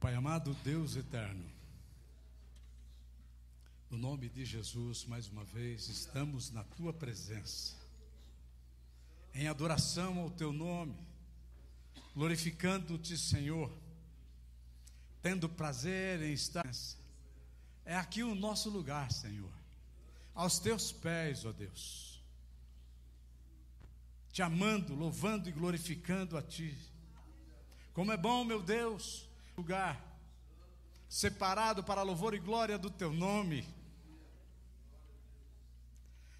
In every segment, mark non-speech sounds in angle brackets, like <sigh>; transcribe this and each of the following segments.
Pai amado, Deus eterno, no nome de Jesus, mais uma vez, estamos na tua presença, em adoração ao teu nome, glorificando-te, Senhor, tendo prazer em estar. É aqui o nosso lugar, Senhor, aos teus pés, ó Deus, te amando, louvando e glorificando a Ti. Como é bom, meu Deus, lugar separado para louvor e glória do Teu nome,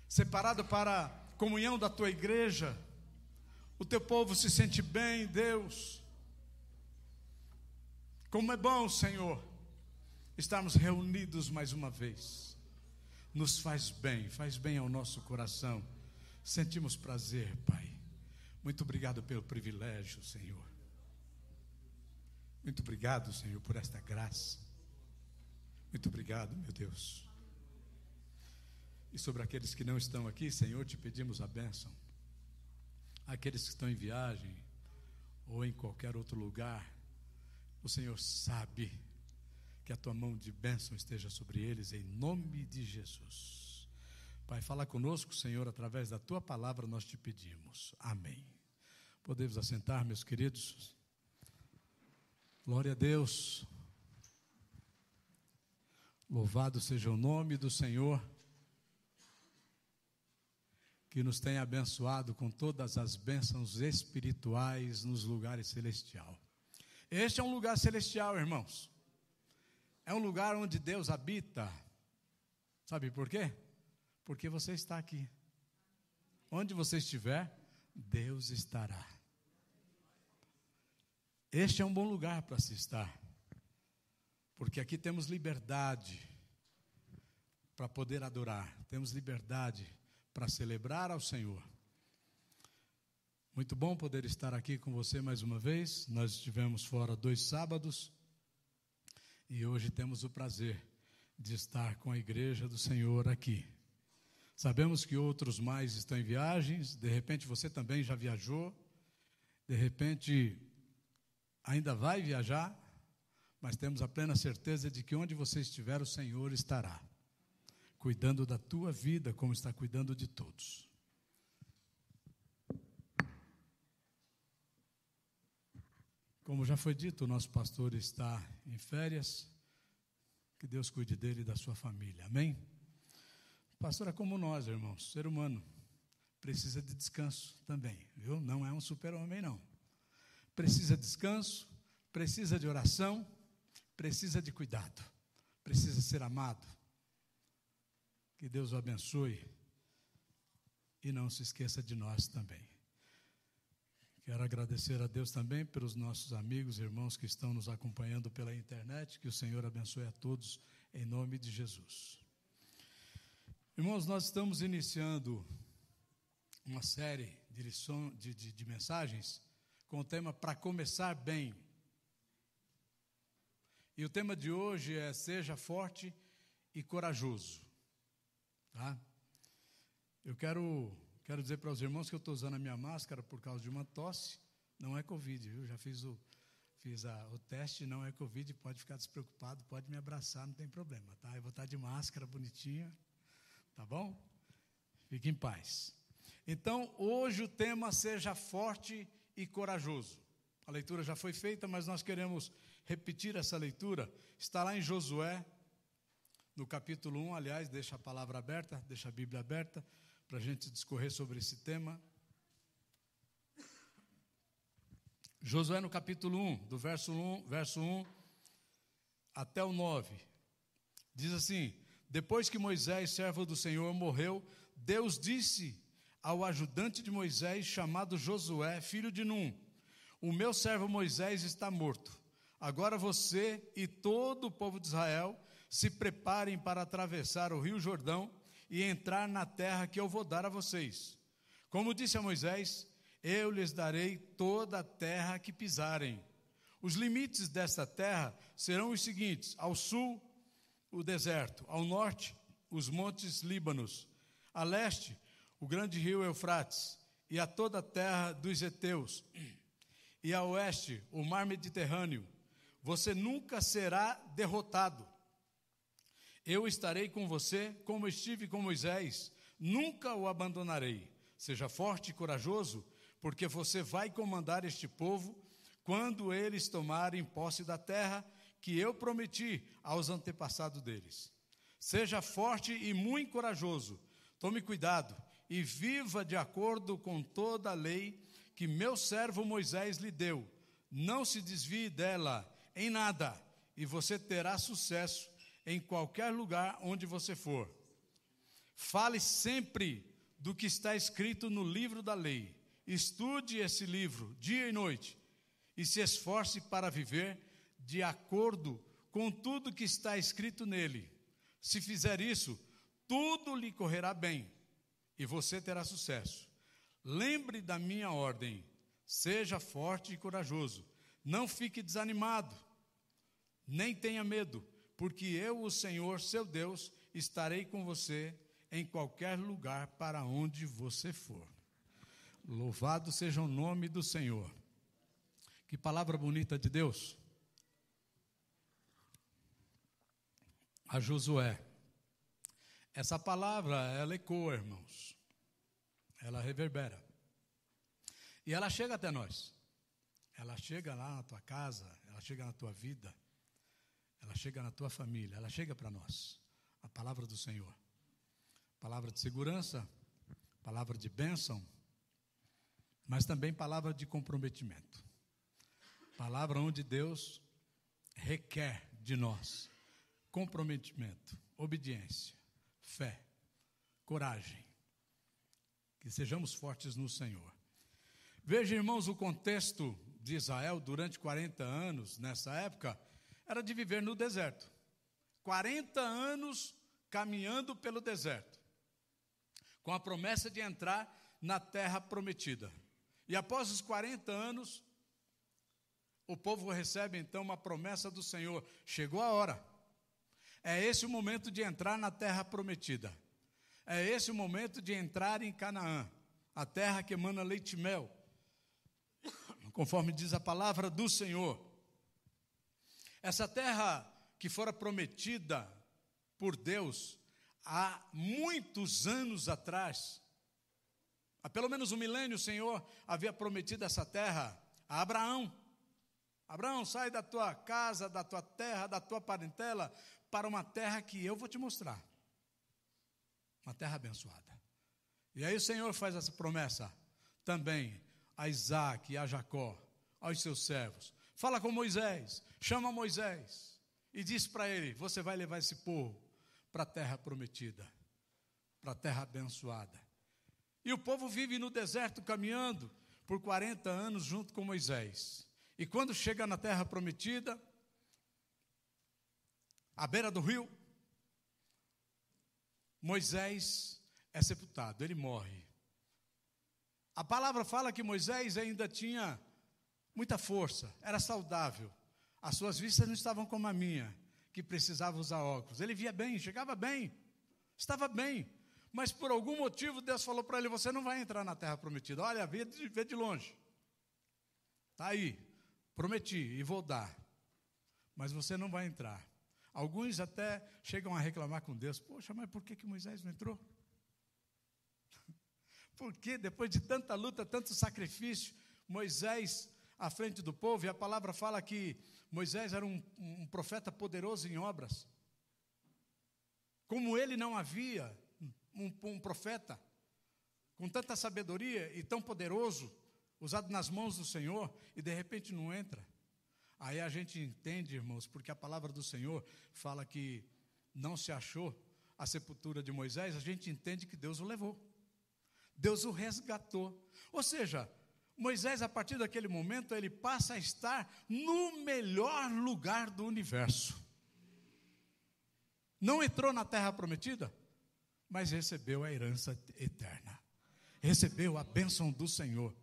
separado para comunhão da Tua igreja. O Teu povo se sente bem, Deus. Como é bom, Senhor, estarmos reunidos mais uma vez. Nos faz bem, faz bem ao nosso coração. Sentimos prazer, Pai. Muito obrigado pelo privilégio, Senhor. Muito obrigado, Senhor, por esta graça. Muito obrigado, meu Deus. E sobre aqueles que não estão aqui, Senhor, te pedimos a bênção. Aqueles que estão em viagem ou em qualquer outro lugar, o Senhor sabe que a tua mão de bênção esteja sobre eles, em nome de Jesus. Pai, fala conosco, Senhor, através da tua palavra nós te pedimos. Amém. Podemos assentar, meus queridos. Glória a Deus. Louvado seja o nome do Senhor, que nos tem abençoado com todas as bênçãos espirituais nos lugares celestiais. Este é um lugar celestial, irmãos. É um lugar onde Deus habita. Sabe por quê? Porque você está aqui. Onde você estiver, Deus estará. Este é um bom lugar para se estar, porque aqui temos liberdade para poder adorar, temos liberdade para celebrar ao Senhor. Muito bom poder estar aqui com você mais uma vez. Nós estivemos fora dois sábados e hoje temos o prazer de estar com a igreja do Senhor aqui. Sabemos que outros mais estão em viagens, de repente você também já viajou, de repente ainda vai viajar, mas temos a plena certeza de que onde você estiver, o Senhor estará, cuidando da tua vida, como está cuidando de todos. Como já foi dito, o nosso pastor está em férias, que Deus cuide dele e da sua família, amém? Pastor é como nós, irmãos, ser humano, precisa de descanso também, viu? Não é um super-homem, não precisa de descanso, precisa de oração, precisa de cuidado, precisa ser amado. Que Deus o abençoe e não se esqueça de nós também. Quero agradecer a Deus também pelos nossos amigos e irmãos que estão nos acompanhando pela internet. Que o Senhor abençoe a todos, em nome de Jesus. Irmãos, nós estamos iniciando uma série de, lição, de, de, de mensagens com o tema Para Começar Bem. E o tema de hoje é Seja Forte e Corajoso. Tá? Eu quero, quero dizer para os irmãos que eu estou usando a minha máscara por causa de uma tosse. Não é Covid, viu? Já fiz o, fiz a, o teste, não é Covid, pode ficar despreocupado, pode me abraçar, não tem problema, tá? Eu vou estar de máscara bonitinha, tá bom? Fique em paz. Então, hoje o tema seja forte e corajoso. A leitura já foi feita, mas nós queremos repetir essa leitura. Está lá em Josué, no capítulo 1. Aliás, deixa a palavra aberta, deixa a Bíblia aberta, para a gente discorrer sobre esse tema. Josué, no capítulo 1, do verso 1, verso 1 até o 9, diz assim: Depois que Moisés, servo do Senhor, morreu, Deus disse ao ajudante de Moisés, chamado Josué, filho de Num: O meu servo Moisés está morto. Agora você e todo o povo de Israel se preparem para atravessar o rio Jordão e entrar na terra que eu vou dar a vocês. Como disse a Moisés, eu lhes darei toda a terra que pisarem. Os limites desta terra serão os seguintes: ao sul, o deserto, ao norte, os montes Líbanos, a leste, o grande rio Eufrates e a toda a terra dos heteus, e a oeste o mar Mediterrâneo, você nunca será derrotado. Eu estarei com você, como estive com Moisés, nunca o abandonarei. Seja forte e corajoso, porque você vai comandar este povo quando eles tomarem posse da terra que eu prometi aos antepassados deles. Seja forte e muito corajoso, tome cuidado e viva de acordo com toda a lei que meu servo Moisés lhe deu. Não se desvie dela em nada, e você terá sucesso em qualquer lugar onde você for. Fale sempre do que está escrito no livro da lei. Estude esse livro dia e noite e se esforce para viver de acordo com tudo que está escrito nele. Se fizer isso, tudo lhe correrá bem e você terá sucesso. Lembre da minha ordem: seja forte e corajoso, não fique desanimado, nem tenha medo, porque eu, o Senhor, seu Deus, estarei com você em qualquer lugar para onde você for. Louvado seja o nome do Senhor. Que palavra bonita de Deus. A Josué. Essa palavra, ela ecoa, irmãos. Ela reverbera. E ela chega até nós. Ela chega lá na tua casa, ela chega na tua vida, ela chega na tua família, ela chega para nós. A palavra do Senhor. Palavra de segurança, palavra de bênção, mas também palavra de comprometimento. Palavra onde Deus requer de nós comprometimento, obediência, fé, coragem. Que sejamos fortes no Senhor. Veja, irmãos, o contexto de Israel durante 40 anos, nessa época, era de viver no deserto. 40 anos caminhando pelo deserto, com a promessa de entrar na terra prometida. E após os 40 anos, o povo recebe então uma promessa do Senhor: chegou a hora. É esse o momento de entrar na terra prometida. É esse o momento de entrar em Canaã, a terra que emana leite e mel conforme diz a palavra do Senhor. Essa terra que fora prometida por Deus há muitos anos atrás, há pelo menos um milênio, o Senhor havia prometido essa terra a Abraão. Abraão, sai da tua casa, da tua terra, da tua parentela, para uma terra que eu vou te mostrar. Uma terra abençoada. E aí o Senhor faz essa promessa também a Isaac e a Jacó, aos seus servos. Fala com Moisés, chama Moisés e diz para ele: Você vai levar esse povo para a terra prometida, para a terra abençoada. E o povo vive no deserto caminhando por 40 anos junto com Moisés. E quando chega na terra prometida, à beira do rio, Moisés é sepultado, ele morre. A palavra fala que Moisés ainda tinha muita força, era saudável. As suas vistas não estavam como a minha, que precisava usar óculos. Ele via bem, chegava bem, estava bem. Mas por algum motivo Deus falou para ele: Você não vai entrar na terra prometida. Olha, vê de, vê de longe. Está aí, prometi e vou dar. Mas você não vai entrar. Alguns até chegam a reclamar com Deus: Poxa, mas por que, que Moisés não entrou? <laughs> Porque depois de tanta luta, tanto sacrifício, Moisés à frente do povo, e a palavra fala que Moisés era um, um profeta poderoso em obras. Como ele não havia um, um profeta com tanta sabedoria e tão poderoso, usado nas mãos do Senhor, e de repente não entra. Aí a gente entende, irmãos, porque a palavra do Senhor fala que não se achou a sepultura de Moisés, a gente entende que Deus o levou. Deus o resgatou. Ou seja, Moisés, a partir daquele momento, ele passa a estar no melhor lugar do universo. Não entrou na terra prometida, mas recebeu a herança eterna. Recebeu a bênção do Senhor.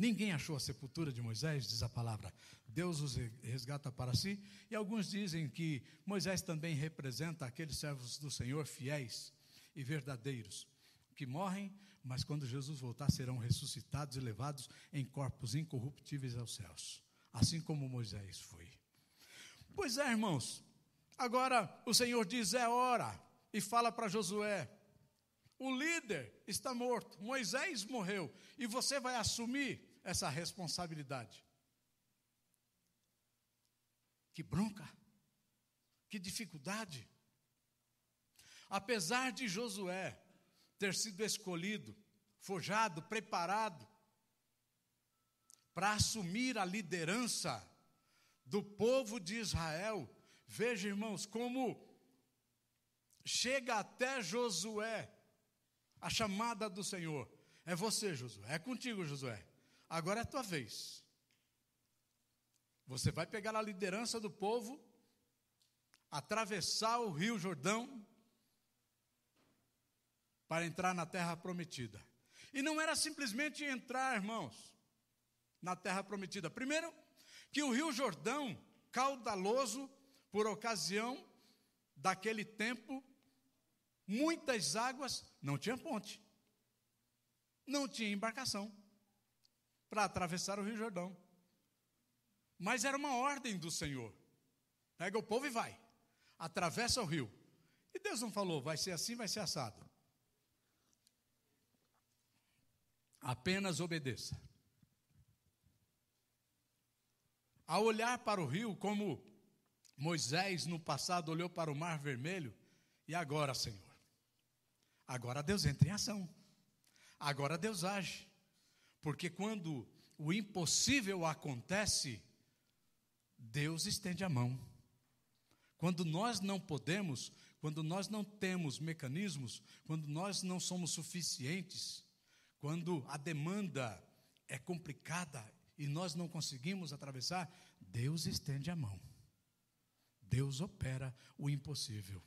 Ninguém achou a sepultura de Moisés, diz a palavra. Deus os resgata para si. E alguns dizem que Moisés também representa aqueles servos do Senhor fiéis e verdadeiros que morrem, mas quando Jesus voltar serão ressuscitados e levados em corpos incorruptíveis aos céus. assim como Moisés foi. Pois é, irmãos. Agora o Senhor diz: é hora, e fala para Josué: o líder está morto, Moisés morreu, e você vai assumir essa responsabilidade. Que bronca, que dificuldade. Apesar de Josué ter sido escolhido, forjado, preparado para assumir a liderança do povo de Israel, veja, irmãos, como chega até Josué a chamada do Senhor. É você, Josué, é contigo, Josué. Agora é a tua vez. Você vai pegar a liderança do povo, atravessar o rio Jordão, para entrar na terra prometida. E não era simplesmente entrar, irmãos, na terra prometida. Primeiro, que o rio Jordão, caudaloso, por ocasião daquele tempo, muitas águas, não tinha ponte, não tinha embarcação para atravessar o rio Jordão. Mas era uma ordem do Senhor: pega o povo e vai, atravessa o rio. E Deus não falou, vai ser assim, vai ser assado. apenas obedeça. Ao olhar para o rio, como Moisés no passado olhou para o mar vermelho, e agora, Senhor? Agora Deus entra em ação. Agora Deus age. Porque quando o impossível acontece, Deus estende a mão. Quando nós não podemos, quando nós não temos mecanismos, quando nós não somos suficientes, quando a demanda é complicada e nós não conseguimos atravessar, Deus estende a mão. Deus opera o impossível.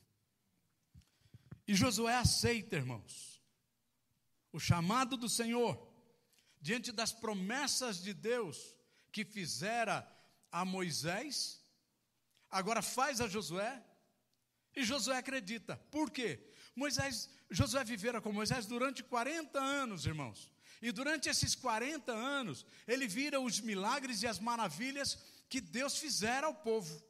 E Josué aceita, irmãos, o chamado do Senhor, diante das promessas de Deus que fizera a Moisés, agora faz a Josué, e Josué acredita. Por quê? Moisés, Josué vivera com Moisés durante 40 anos, irmãos. E durante esses 40 anos, ele vira os milagres e as maravilhas que Deus fizera ao povo,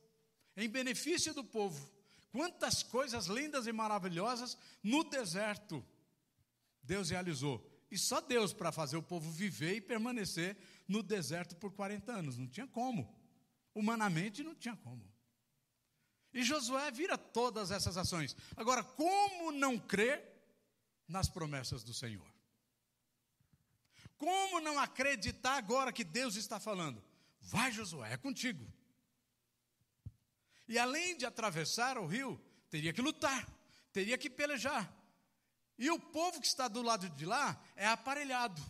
em benefício do povo. Quantas coisas lindas e maravilhosas no deserto Deus realizou. E só Deus para fazer o povo viver e permanecer no deserto por 40 anos. Não tinha como. Humanamente não tinha como. E Josué vira todas essas ações. Agora, como não crer nas promessas do Senhor? Como não acreditar agora que Deus está falando? Vai, Josué, é contigo. E além de atravessar o rio, teria que lutar, teria que pelejar. E o povo que está do lado de lá é aparelhado,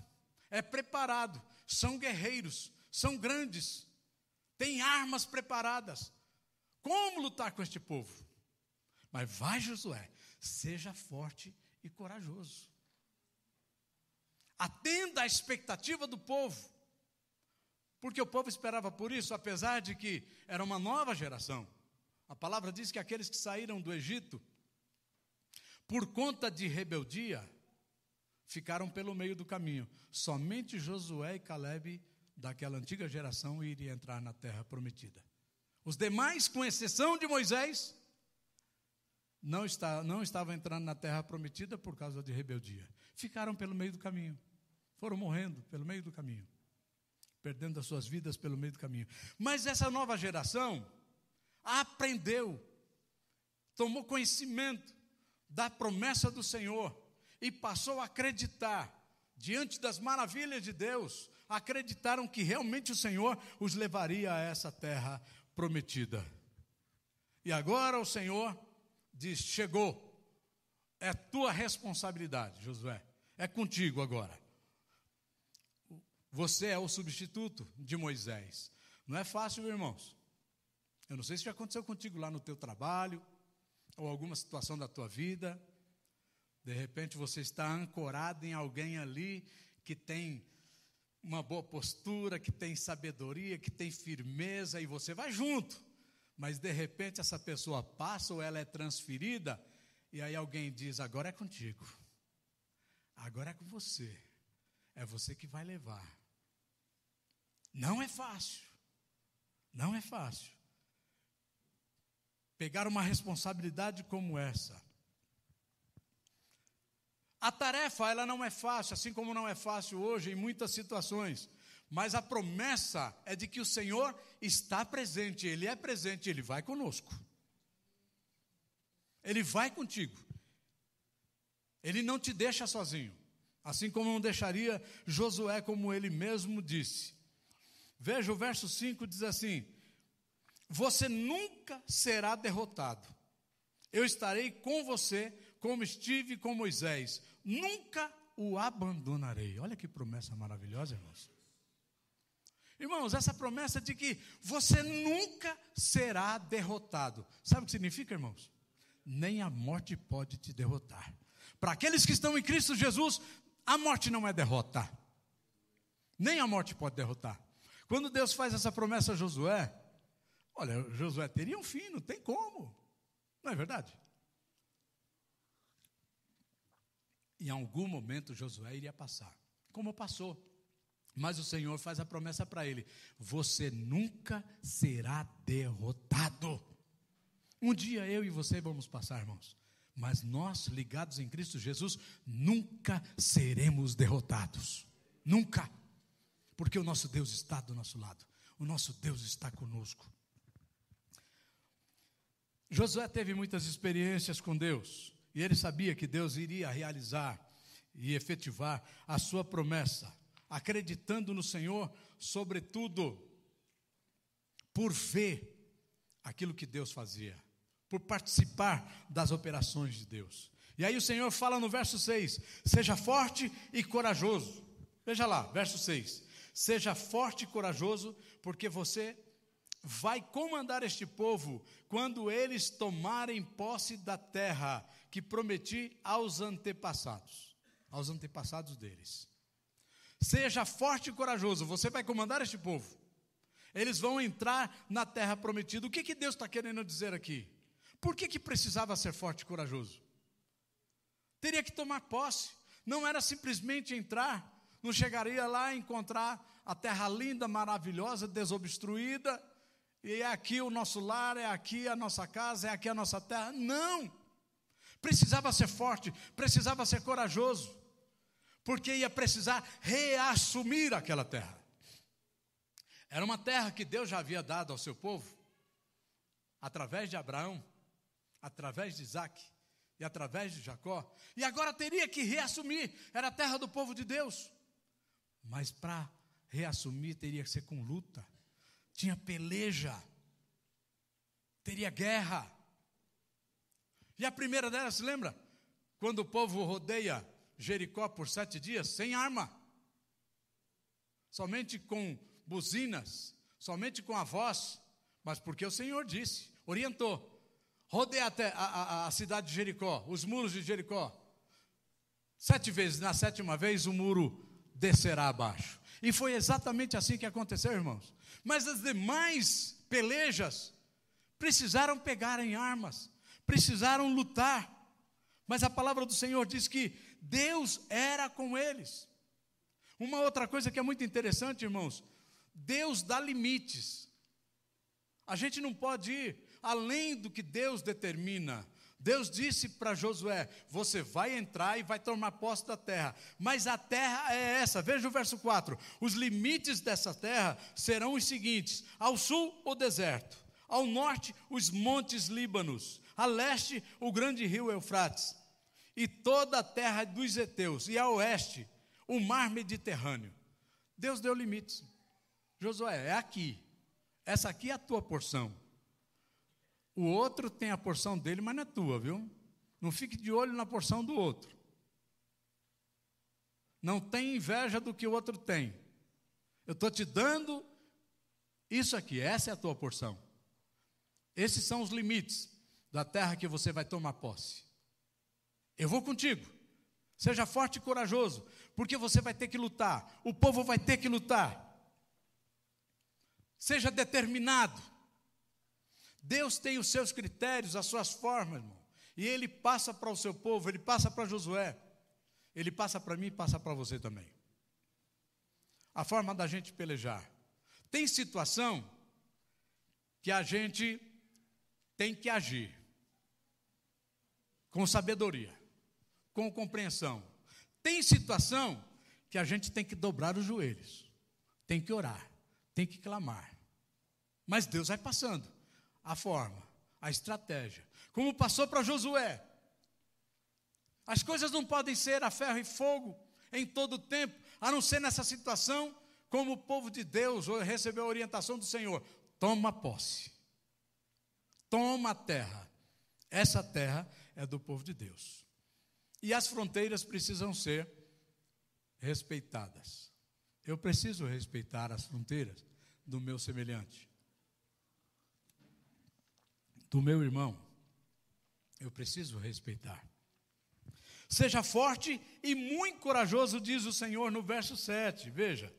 é preparado, são guerreiros, são grandes, têm armas preparadas. Como lutar com este povo? Mas vai, Josué, seja forte e corajoso. Atenda à expectativa do povo. Porque o povo esperava por isso, apesar de que era uma nova geração. A palavra diz que aqueles que saíram do Egito, por conta de rebeldia, ficaram pelo meio do caminho. Somente Josué e Caleb, daquela antiga geração, iriam entrar na terra prometida. Os demais, com exceção de Moisés, não, está, não estavam entrando na terra prometida por causa de rebeldia. Ficaram pelo meio do caminho. Foram morrendo pelo meio do caminho. Perdendo as suas vidas pelo meio do caminho. Mas essa nova geração aprendeu, tomou conhecimento da promessa do Senhor e passou a acreditar diante das maravilhas de Deus, acreditaram que realmente o Senhor os levaria a essa terra prometida. E agora o Senhor diz: chegou, é tua responsabilidade, Josué, é contigo agora. Você é o substituto de Moisés. Não é fácil, irmãos. Eu não sei se já aconteceu contigo lá no teu trabalho, ou alguma situação da tua vida. De repente você está ancorado em alguém ali que tem uma boa postura, que tem sabedoria, que tem firmeza, e você vai junto. Mas de repente essa pessoa passa ou ela é transferida, e aí alguém diz: agora é contigo, agora é com você, é você que vai levar. Não é fácil, Não é fácil. Pegar uma responsabilidade como essa. A tarefa, ela não é fácil, assim como não é fácil hoje em muitas situações. Mas a promessa é de que o Senhor está presente, Ele é presente, Ele vai conosco. Ele vai contigo. Ele não te deixa sozinho. Assim como não deixaria Josué, como ele mesmo disse. Veja o verso 5 diz assim: Você nunca será derrotado. Eu estarei com você, como estive com Moisés. Nunca o abandonarei. Olha que promessa maravilhosa, irmãos. Irmãos, essa promessa de que você nunca será derrotado. Sabe o que significa, irmãos? Nem a morte pode te derrotar. Para aqueles que estão em Cristo Jesus, a morte não é derrota. Nem a morte pode derrotar. Quando Deus faz essa promessa a Josué, olha, Josué teria um fim, não tem como. Não é verdade? Em algum momento Josué iria passar, como passou. Mas o Senhor faz a promessa para ele: você nunca será derrotado. Um dia eu e você vamos passar, irmãos. Mas nós, ligados em Cristo Jesus, nunca seremos derrotados. Nunca. Porque o nosso Deus está do nosso lado. O nosso Deus está conosco. Josué teve muitas experiências com Deus. E ele sabia que Deus iria realizar e efetivar a sua promessa, acreditando no Senhor, sobretudo por ver aquilo que Deus fazia por participar das operações de Deus. E aí o Senhor fala no verso 6: Seja forte e corajoso. Veja lá, verso 6. Seja forte e corajoso, porque você vai comandar este povo quando eles tomarem posse da terra que prometi aos antepassados, aos antepassados deles. Seja forte e corajoso, você vai comandar este povo. Eles vão entrar na terra prometida. O que, que Deus está querendo dizer aqui? Por que, que precisava ser forte e corajoso? Teria que tomar posse, não era simplesmente entrar, não chegaria lá e encontrar a terra linda, maravilhosa, desobstruída, e é aqui o nosso lar, é aqui a nossa casa, é aqui a nossa terra. Não! Precisava ser forte, precisava ser corajoso, porque ia precisar reassumir aquela terra. Era uma terra que Deus já havia dado ao seu povo, através de Abraão, através de Isaac e através de Jacó, e agora teria que reassumir, era a terra do povo de Deus. Mas para reassumir teria que ser com luta, tinha peleja, teria guerra. E a primeira delas, lembra? Quando o povo rodeia Jericó por sete dias, sem arma, somente com buzinas, somente com a voz, mas porque o Senhor disse, orientou: rodeia até a, a, a cidade de Jericó, os muros de Jericó. Sete vezes, na sétima vez, o muro descerá abaixo. E foi exatamente assim que aconteceu, irmãos. Mas as demais pelejas precisaram pegar em armas, precisaram lutar. Mas a palavra do Senhor diz que Deus era com eles. Uma outra coisa que é muito interessante, irmãos, Deus dá limites. A gente não pode ir além do que Deus determina. Deus disse para Josué: Você vai entrar e vai tomar posse da terra, mas a terra é essa. Veja o verso 4: Os limites dessa terra serão os seguintes: ao sul, o deserto, ao norte, os montes Líbanos, a leste, o grande rio Eufrates, e toda a terra dos heteus, e a oeste, o mar Mediterrâneo. Deus deu limites. Josué, é aqui. Essa aqui é a tua porção. O outro tem a porção dele, mas não é tua, viu? Não fique de olho na porção do outro. Não tem inveja do que o outro tem. Eu estou te dando isso aqui, essa é a tua porção. Esses são os limites da terra que você vai tomar posse. Eu vou contigo. Seja forte e corajoso, porque você vai ter que lutar. O povo vai ter que lutar. Seja determinado. Deus tem os seus critérios, as suas formas, irmão. E Ele passa para o seu povo, Ele passa para Josué. Ele passa para mim e passa para você também. A forma da gente pelejar. Tem situação que a gente tem que agir com sabedoria, com compreensão. Tem situação que a gente tem que dobrar os joelhos, tem que orar, tem que clamar. Mas Deus vai passando a forma, a estratégia. Como passou para Josué. As coisas não podem ser a ferro e fogo em todo o tempo, a não ser nessa situação, como o povo de Deus recebeu a orientação do Senhor: toma posse, toma a terra. Essa terra é do povo de Deus. E as fronteiras precisam ser respeitadas. Eu preciso respeitar as fronteiras do meu semelhante, do meu irmão. Eu preciso respeitar. Seja forte e muito corajoso, diz o Senhor no verso 7. Veja.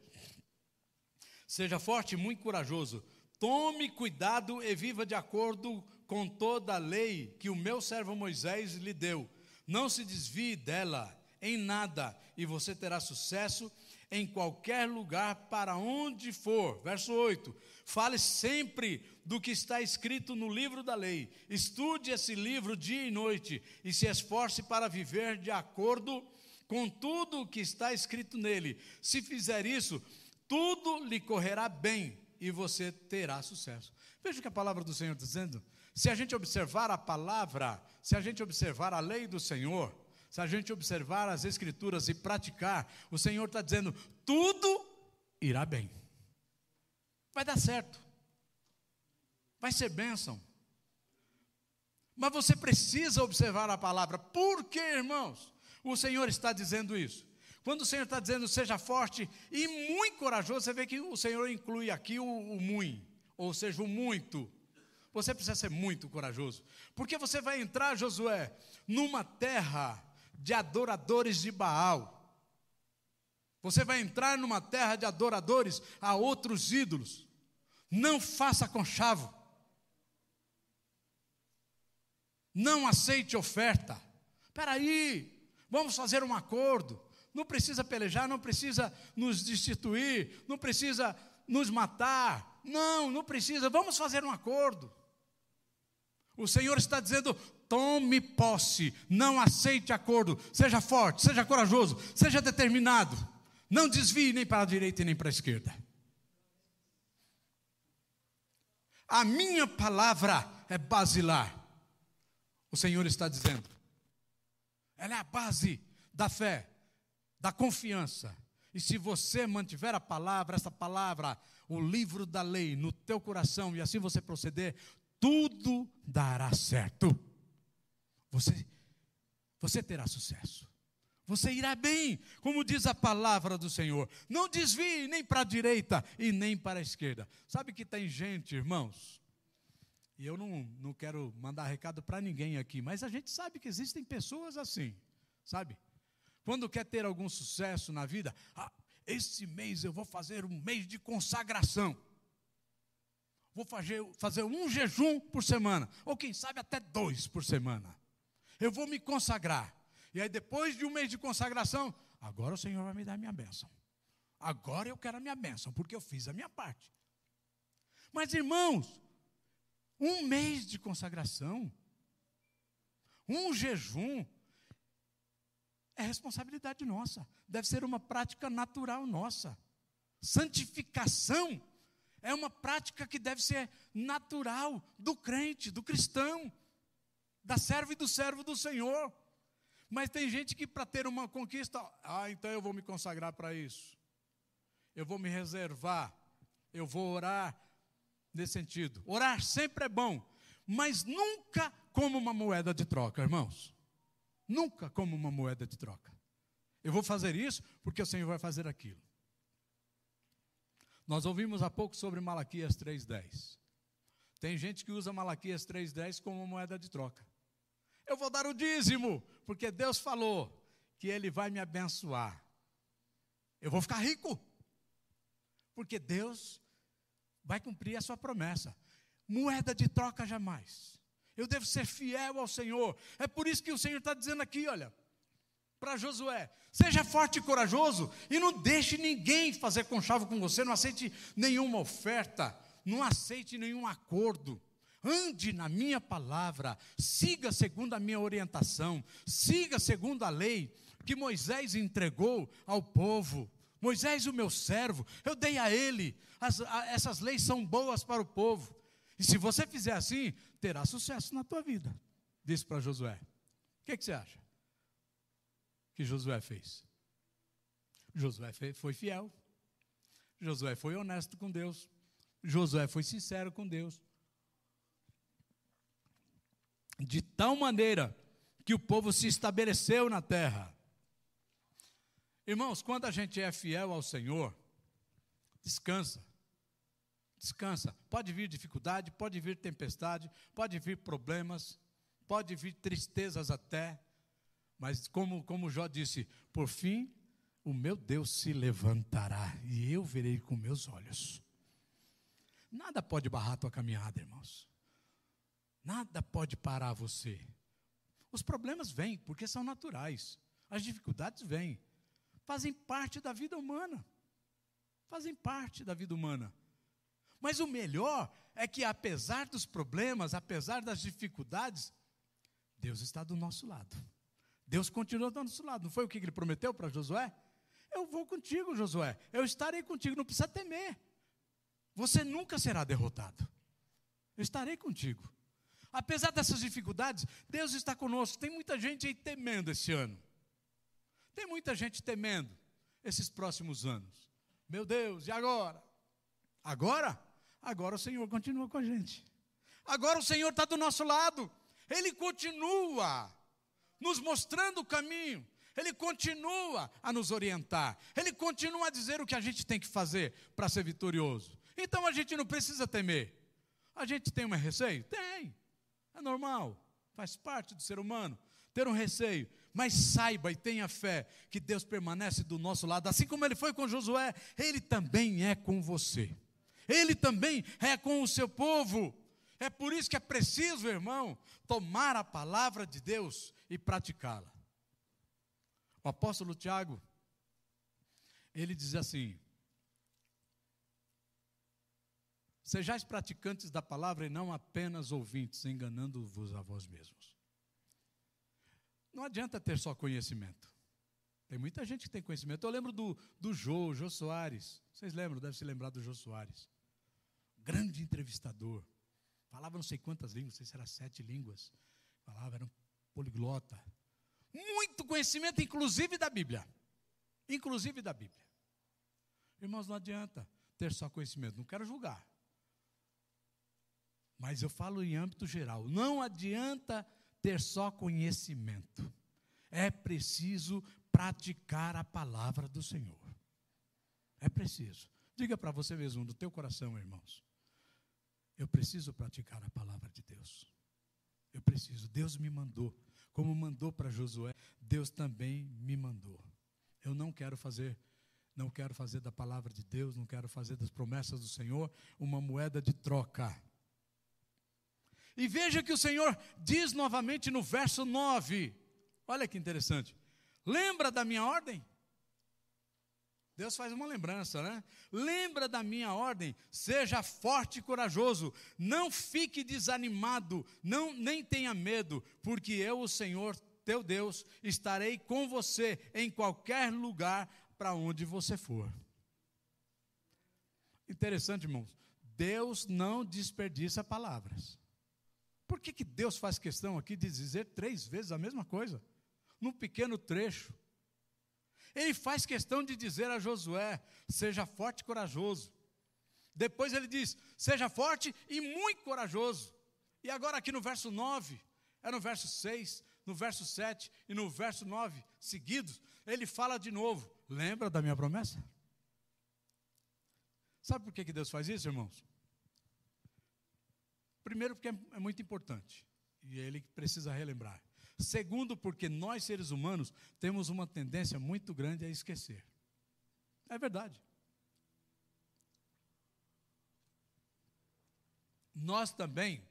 Seja forte e muito corajoso. Tome cuidado e viva de acordo com toda a lei que o meu servo Moisés lhe deu. Não se desvie dela em nada, e você terá sucesso em qualquer lugar para onde for. Verso 8. Fale sempre do que está escrito no livro da lei. Estude esse livro dia e noite e se esforce para viver de acordo com tudo o que está escrito nele. Se fizer isso, tudo lhe correrá bem e você terá sucesso. Veja o que a palavra do Senhor está dizendo. Se a gente observar a palavra, se a gente observar a lei do Senhor, se a gente observar as Escrituras e praticar, o Senhor está dizendo: tudo irá bem, vai dar certo, vai ser bênção. Mas você precisa observar a palavra, por que, irmãos? O Senhor está dizendo isso. Quando o Senhor está dizendo seja forte e muito corajoso, você vê que o Senhor inclui aqui o, o muito, ou seja, o muito. Você precisa ser muito corajoso, porque você vai entrar, Josué, numa terra de adoradores de Baal. Você vai entrar numa terra de adoradores a outros ídolos. Não faça conchavo. Não aceite oferta. Espera aí, vamos fazer um acordo. Não precisa pelejar, não precisa nos destituir, não precisa nos matar. Não, não precisa. Vamos fazer um acordo. O Senhor está dizendo: tome posse, não aceite acordo, seja forte, seja corajoso, seja determinado, não desvie nem para a direita e nem para a esquerda. A minha palavra é basilar. O Senhor está dizendo. Ela é a base da fé, da confiança. E se você mantiver a palavra, essa palavra, o livro da lei no teu coração, e assim você proceder, tudo dará certo. Você, você terá sucesso. Você irá bem, como diz a palavra do Senhor. Não desvie nem para a direita e nem para a esquerda. Sabe que tem gente, irmãos, e eu não, não quero mandar recado para ninguém aqui, mas a gente sabe que existem pessoas assim, sabe? Quando quer ter algum sucesso na vida, ah, esse mês eu vou fazer um mês de consagração vou fazer, fazer um jejum por semana, ou quem sabe até dois por semana. Eu vou me consagrar. E aí, depois de um mês de consagração, agora o Senhor vai me dar a minha bênção. Agora eu quero a minha bênção, porque eu fiz a minha parte. Mas, irmãos, um mês de consagração, um jejum, é responsabilidade nossa, deve ser uma prática natural nossa. Santificação é uma prática que deve ser natural do crente, do cristão, da serva e do servo do Senhor. Mas tem gente que, para ter uma conquista, ah, então eu vou me consagrar para isso, eu vou me reservar, eu vou orar nesse sentido. Orar sempre é bom, mas nunca como uma moeda de troca, irmãos. Nunca como uma moeda de troca. Eu vou fazer isso porque o Senhor vai fazer aquilo. Nós ouvimos há pouco sobre Malaquias 3:10. Tem gente que usa Malaquias 3:10 como moeda de troca. Eu vou dar o dízimo, porque Deus falou que ele vai me abençoar. Eu vou ficar rico. Porque Deus vai cumprir a sua promessa. Moeda de troca jamais. Eu devo ser fiel ao Senhor. É por isso que o Senhor está dizendo aqui, olha, para Josué: seja forte e corajoso e não deixe ninguém fazer conchavo com você, não aceite nenhuma oferta, não aceite nenhum acordo. Ande na minha palavra, siga segundo a minha orientação, siga segundo a lei que Moisés entregou ao povo. Moisés, o meu servo, eu dei a ele, as, a, essas leis são boas para o povo. E se você fizer assim, terá sucesso na tua vida, disse para Josué. O que, que, você acha que Josué fez? Josué foi fiel, Josué foi honesto com Deus, Josué foi sincero com Deus. De tal maneira que o povo se estabeleceu na terra. Irmãos, quando a gente é fiel ao Senhor, descansa. Descansa. Pode vir dificuldade, pode vir tempestade, pode vir problemas, pode vir tristezas até, mas como, como Jó disse, por fim, o meu Deus se levantará e eu verei com meus olhos. Nada pode barrar a tua caminhada, irmãos. Nada pode parar você. Os problemas vêm porque são naturais. As dificuldades vêm fazem parte da vida humana. Fazem parte da vida humana. Mas o melhor é que, apesar dos problemas, apesar das dificuldades, Deus está do nosso lado. Deus continua do nosso lado. Não foi o que ele prometeu para Josué? Eu vou contigo, Josué. Eu estarei contigo. Não precisa temer. Você nunca será derrotado. Eu estarei contigo. Apesar dessas dificuldades, Deus está conosco. Tem muita gente aí temendo esse ano. Tem muita gente temendo esses próximos anos. Meu Deus, e agora? Agora? Agora o Senhor continua com a gente. Agora o Senhor está do nosso lado. Ele continua nos mostrando o caminho. Ele continua a nos orientar. Ele continua a dizer o que a gente tem que fazer para ser vitorioso. Então a gente não precisa temer. A gente tem um receio? Tem. É normal. Faz parte do ser humano ter um receio mas saiba e tenha fé que Deus permanece do nosso lado, assim como ele foi com Josué, ele também é com você. Ele também é com o seu povo. É por isso que é preciso, irmão, tomar a palavra de Deus e praticá-la. O apóstolo Tiago, ele diz assim: Sejais praticantes da palavra e não apenas ouvintes, enganando-vos a vós mesmos. Não adianta ter só conhecimento. Tem muita gente que tem conhecimento. Eu lembro do, do Jô, Jô Soares. Vocês lembram? Deve se lembrar do Jô Soares. Grande entrevistador. Falava não sei quantas línguas, não sei se era sete línguas. Falava, era um poliglota. Muito conhecimento, inclusive da Bíblia. Inclusive da Bíblia. Irmãos, não adianta ter só conhecimento. Não quero julgar. Mas eu falo em âmbito geral. Não adianta ter só conhecimento. É preciso praticar a palavra do Senhor. É preciso. Diga para você mesmo, do teu coração, irmãos. Eu preciso praticar a palavra de Deus. Eu preciso. Deus me mandou. Como mandou para Josué, Deus também me mandou. Eu não quero fazer, não quero fazer da palavra de Deus, não quero fazer das promessas do Senhor uma moeda de troca. E veja que o Senhor diz novamente no verso 9: olha que interessante. Lembra da minha ordem? Deus faz uma lembrança, né? Lembra da minha ordem, seja forte e corajoso, não fique desanimado, não nem tenha medo, porque eu, o Senhor teu Deus, estarei com você em qualquer lugar para onde você for. Interessante, irmãos. Deus não desperdiça palavras. Por que, que Deus faz questão aqui de dizer três vezes a mesma coisa? Num pequeno trecho. Ele faz questão de dizer a Josué: seja forte e corajoso. Depois ele diz: seja forte e muito corajoso. E agora, aqui no verso 9, é no verso 6, no verso 7 e no verso 9 seguidos, ele fala de novo: lembra da minha promessa? Sabe por que, que Deus faz isso, irmãos? Primeiro, porque é muito importante e ele precisa relembrar. Segundo, porque nós seres humanos temos uma tendência muito grande a esquecer. É verdade. Nós também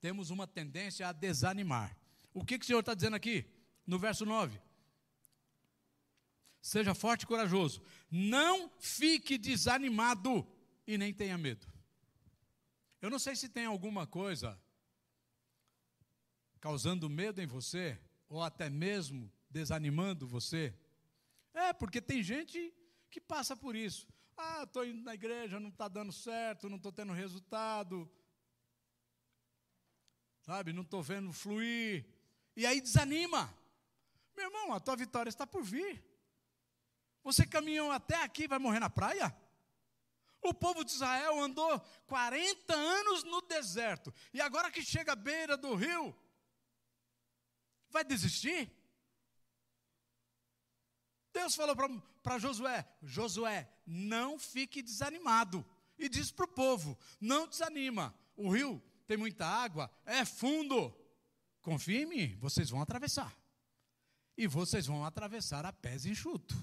temos uma tendência a desanimar. O que, que o Senhor está dizendo aqui, no verso 9? Seja forte e corajoso. Não fique desanimado e nem tenha medo. Eu não sei se tem alguma coisa causando medo em você, ou até mesmo desanimando você. É, porque tem gente que passa por isso. Ah, estou indo na igreja, não está dando certo, não estou tendo resultado. Sabe, não estou vendo fluir. E aí desanima. Meu irmão, a tua vitória está por vir. Você caminhou até aqui vai morrer na praia? O povo de Israel andou 40 anos no deserto. E agora que chega à beira do rio, vai desistir? Deus falou para Josué: Josué, não fique desanimado. E diz para o povo: não desanima. O rio tem muita água, é fundo. Confie em mim, vocês vão atravessar. E vocês vão atravessar a pés enxuto.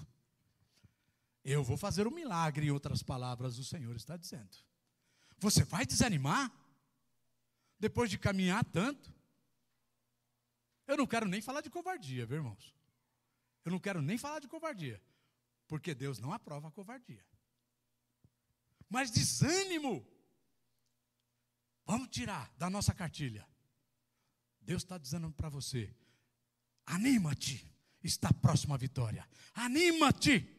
Eu vou fazer um milagre, em outras palavras, o Senhor está dizendo. Você vai desanimar? Depois de caminhar tanto? Eu não quero nem falar de covardia, viu, irmãos? Eu não quero nem falar de covardia, porque Deus não aprova a covardia. Mas desânimo, vamos tirar da nossa cartilha. Deus está dizendo para você: anima-te, está próxima a vitória. Anima-te,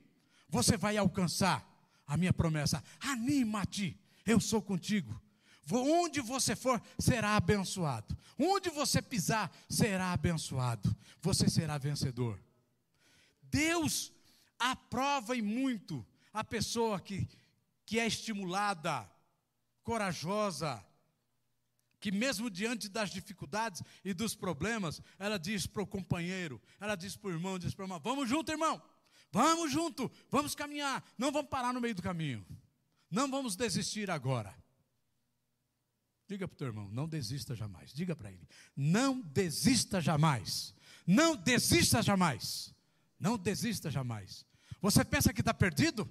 você vai alcançar a minha promessa. Anima-te, eu sou contigo. Onde você for, será abençoado. Onde você pisar, será abençoado. Você será vencedor. Deus aprova e muito a pessoa que, que é estimulada, corajosa, que mesmo diante das dificuldades e dos problemas, ela diz para o companheiro, ela diz para o irmão, diz para a irmã: Vamos junto, irmão, vamos junto, vamos caminhar, não vamos parar no meio do caminho, não vamos desistir agora. Diga para o teu irmão, não desista jamais. Diga para ele, não desista jamais. Não desista jamais. Não desista jamais. Você pensa que está perdido?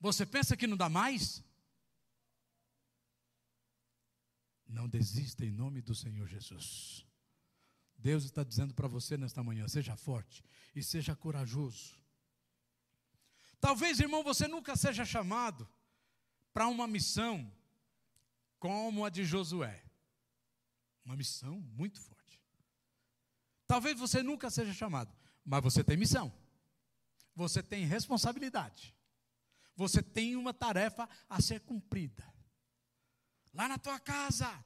Você pensa que não dá mais? Não desista em nome do Senhor Jesus. Deus está dizendo para você nesta manhã: seja forte e seja corajoso. Talvez, irmão, você nunca seja chamado para uma missão como a de Josué. Uma missão muito forte. Talvez você nunca seja chamado, mas você tem missão. Você tem responsabilidade. Você tem uma tarefa a ser cumprida. Lá na tua casa.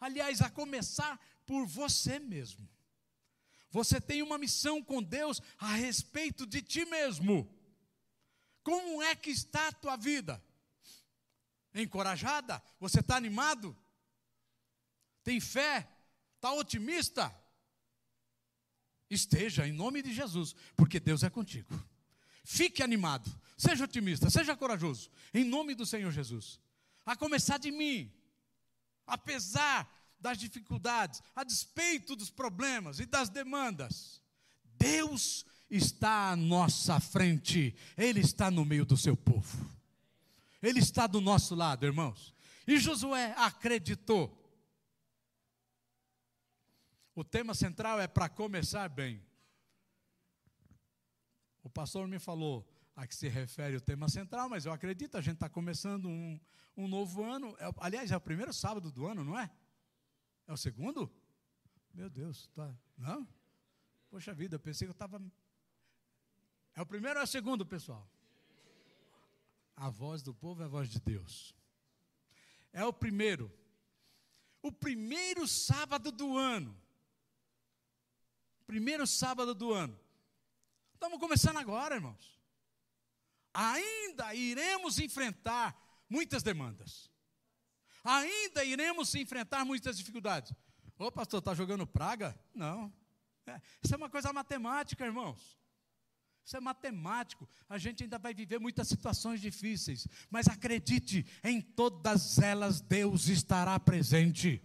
Aliás, a começar por você mesmo. Você tem uma missão com Deus a respeito de ti mesmo. Como é que está a tua vida? Encorajada? Você está animado? Tem fé? Está otimista? Esteja em nome de Jesus, porque Deus é contigo. Fique animado, seja otimista, seja corajoso, em nome do Senhor Jesus. A começar de mim, apesar das dificuldades, a despeito dos problemas e das demandas, Deus está à nossa frente, Ele está no meio do seu povo, Ele está do nosso lado, irmãos. E Josué acreditou. O tema central é para começar bem. O pastor me falou a que se refere o tema central, mas eu acredito, a gente está começando um, um novo ano. É, aliás, é o primeiro sábado do ano, não é? É o segundo? Meu Deus, tá, não? Poxa vida, eu pensei que eu estava é o primeiro ou é o segundo, pessoal? A voz do povo é a voz de Deus. É o primeiro. O primeiro sábado do ano. Primeiro sábado do ano. Estamos começando agora, irmãos. Ainda iremos enfrentar muitas demandas. Ainda iremos enfrentar muitas dificuldades. Ô pastor, está jogando praga? Não. É, isso é uma coisa matemática, irmãos. Isso é matemático. A gente ainda vai viver muitas situações difíceis, mas acredite, em todas elas Deus estará presente.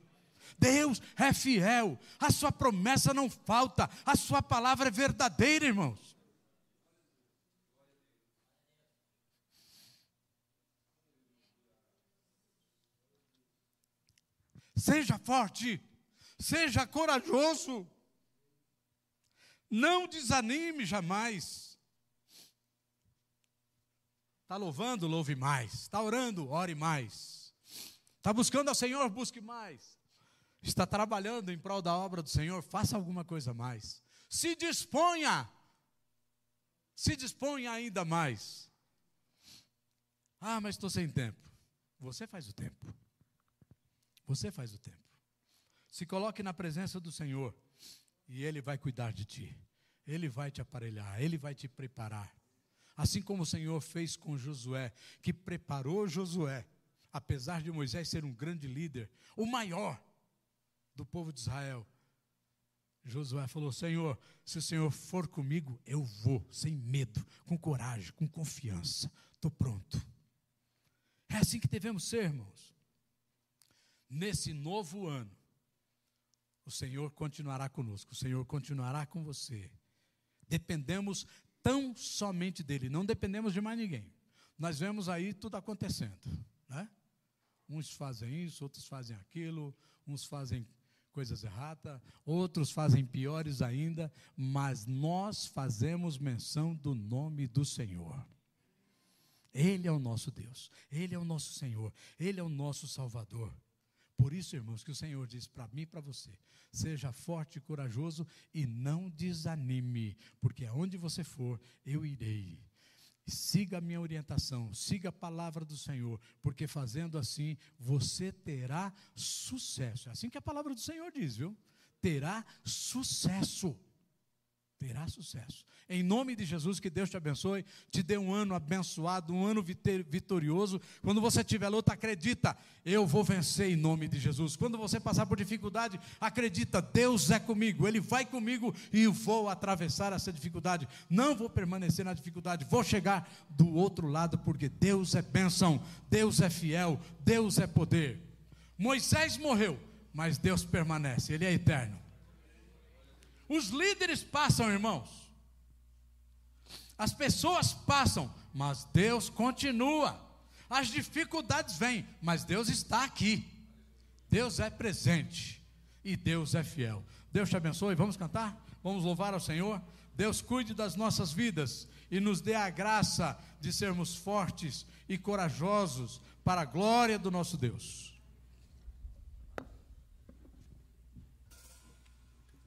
Deus é fiel, a sua promessa não falta, a sua palavra é verdadeira, irmãos. Seja forte, seja corajoso, não desanime jamais. Está louvando? Louve mais. Está orando? Ore mais. Está buscando ao Senhor? Busque mais. Está trabalhando em prol da obra do Senhor? Faça alguma coisa mais. Se disponha. Se disponha ainda mais. Ah, mas estou sem tempo. Você faz o tempo. Você faz o tempo. Se coloque na presença do Senhor e Ele vai cuidar de ti. Ele vai te aparelhar, Ele vai te preparar. Assim como o Senhor fez com Josué, que preparou Josué, apesar de Moisés ser um grande líder, o maior do povo de Israel. Josué falou: Senhor, se o Senhor for comigo, eu vou, sem medo, com coragem, com confiança. Estou pronto. É assim que devemos ser, irmãos. Nesse novo ano, o Senhor continuará conosco, o Senhor continuará com você. Dependemos tão somente dele, não dependemos de mais ninguém. Nós vemos aí tudo acontecendo, né? Uns fazem isso, outros fazem aquilo, uns fazem coisas erradas, outros fazem piores ainda, mas nós fazemos menção do nome do Senhor. Ele é o nosso Deus, Ele é o nosso Senhor, Ele é o nosso Salvador. Por isso, irmãos, que o Senhor diz para mim e para você: seja forte e corajoso e não desanime, porque aonde você for, eu irei. Siga a minha orientação, siga a palavra do Senhor, porque fazendo assim você terá sucesso. É assim que a palavra do Senhor diz, viu? Terá sucesso terá sucesso. Em nome de Jesus, que Deus te abençoe, te dê um ano abençoado, um ano vitorioso. Quando você tiver luta, acredita, eu vou vencer em nome de Jesus. Quando você passar por dificuldade, acredita, Deus é comigo, Ele vai comigo e vou atravessar essa dificuldade. Não vou permanecer na dificuldade, vou chegar do outro lado, porque Deus é bênção, Deus é fiel, Deus é poder. Moisés morreu, mas Deus permanece, Ele é eterno. Os líderes passam, irmãos. As pessoas passam, mas Deus continua. As dificuldades vêm, mas Deus está aqui. Deus é presente e Deus é fiel. Deus te abençoe. Vamos cantar? Vamos louvar ao Senhor. Deus cuide das nossas vidas e nos dê a graça de sermos fortes e corajosos para a glória do nosso Deus.